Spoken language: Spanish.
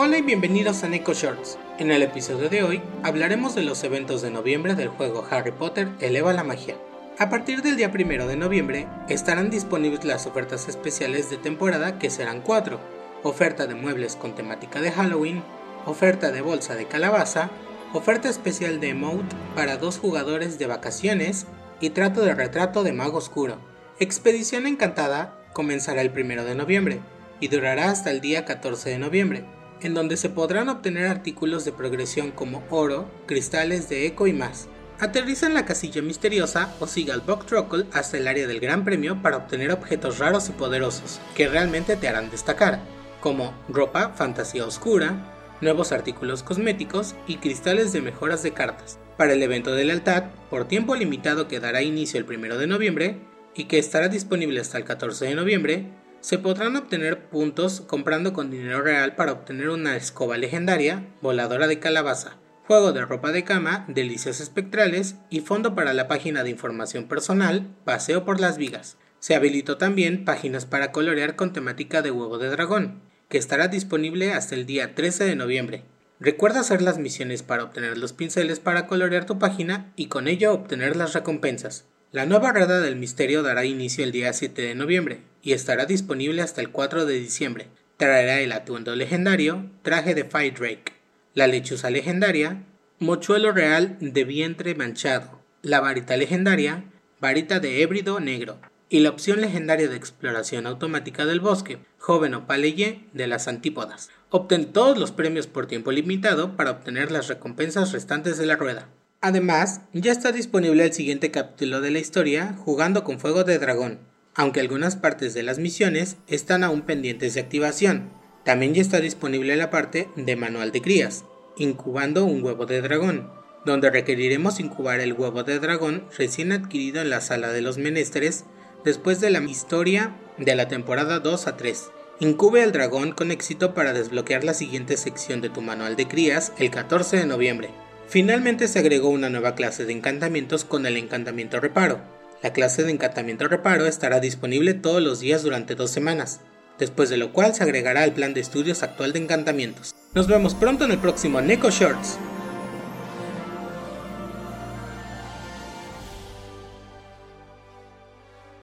Hola y bienvenidos a Neko Shorts. En el episodio de hoy hablaremos de los eventos de noviembre del juego Harry Potter Eleva la Magia. A partir del día 1 de noviembre estarán disponibles las ofertas especiales de temporada que serán 4. Oferta de muebles con temática de Halloween, oferta de bolsa de calabaza, oferta especial de emote para dos jugadores de vacaciones y trato de retrato de mago oscuro. Expedición Encantada comenzará el 1 de noviembre y durará hasta el día 14 de noviembre en donde se podrán obtener artículos de progresión como oro, cristales de eco y más. Aterriza en la casilla misteriosa o siga al Buck Truckle hasta el área del Gran Premio para obtener objetos raros y poderosos que realmente te harán destacar, como ropa, fantasía oscura, nuevos artículos cosméticos y cristales de mejoras de cartas. Para el evento de lealtad, por tiempo limitado que dará inicio el 1 de noviembre y que estará disponible hasta el 14 de noviembre, se podrán obtener puntos comprando con dinero real para obtener una escoba legendaria, voladora de calabaza, juego de ropa de cama, delicias espectrales y fondo para la página de información personal, paseo por las vigas. Se habilitó también páginas para colorear con temática de huevo de dragón, que estará disponible hasta el día 13 de noviembre. Recuerda hacer las misiones para obtener los pinceles para colorear tu página y con ello obtener las recompensas. La nueva Rueda del Misterio dará inicio el día 7 de noviembre y estará disponible hasta el 4 de diciembre. Traerá el atuendo legendario, traje de Fire Drake, la lechuza legendaria, mochuelo real de vientre manchado, la varita legendaria, varita de hébrido negro y la opción legendaria de exploración automática del bosque, joven o paleye de las antípodas. Obtén todos los premios por tiempo limitado para obtener las recompensas restantes de la rueda. Además, ya está disponible el siguiente capítulo de la historia, Jugando con Fuego de Dragón, aunque algunas partes de las misiones están aún pendientes de activación. También ya está disponible la parte de Manual de Crías, Incubando un huevo de dragón, donde requeriremos incubar el huevo de dragón recién adquirido en la sala de los menesteres después de la historia de la temporada 2 a 3. Incube al dragón con éxito para desbloquear la siguiente sección de tu manual de crías el 14 de noviembre. Finalmente se agregó una nueva clase de encantamientos con el encantamiento reparo. La clase de encantamiento reparo estará disponible todos los días durante dos semanas, después de lo cual se agregará al plan de estudios actual de encantamientos. Nos vemos pronto en el próximo Neko Shorts.